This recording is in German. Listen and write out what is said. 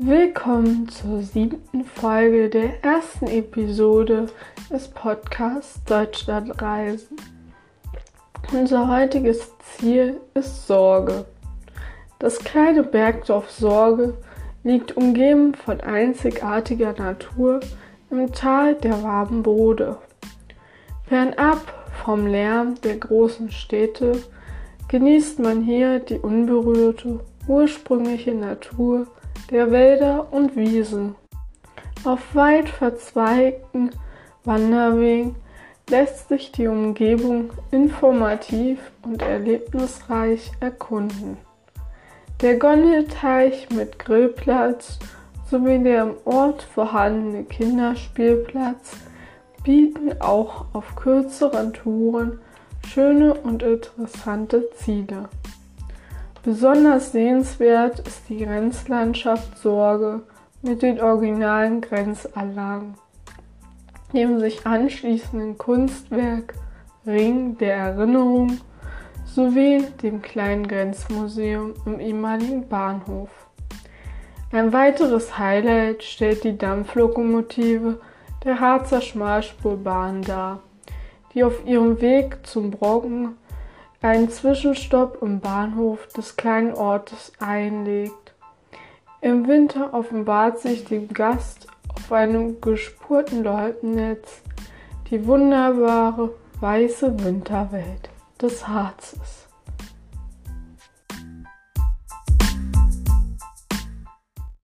Willkommen zur siebten Folge der ersten Episode des Podcasts Deutschlandreisen. Unser heutiges Ziel ist Sorge. Das kleine Bergdorf Sorge liegt umgeben von einzigartiger Natur im Tal der warmen Bode. Fernab vom Lärm der großen Städte genießt man hier die unberührte, ursprüngliche Natur der Wälder und Wiesen. Auf weit verzweigten Wanderwegen lässt sich die Umgebung informativ und erlebnisreich erkunden. Der Gondelteich mit Grillplatz sowie der im Ort vorhandene Kinderspielplatz bieten auch auf kürzeren Touren schöne und interessante Ziele. Besonders sehenswert ist die Grenzlandschaft Sorge mit den originalen Grenzanlagen, dem sich anschließenden Kunstwerk Ring der Erinnerung sowie dem kleinen Grenzmuseum im ehemaligen Bahnhof. Ein weiteres Highlight stellt die Dampflokomotive der Harzer Schmalspurbahn dar, die auf ihrem Weg zum Brocken einen Zwischenstopp im Bahnhof des kleinen Ortes einlegt. Im Winter offenbart sich dem Gast auf einem gespurten Loipennetz die wunderbare weiße Winterwelt des Harzes.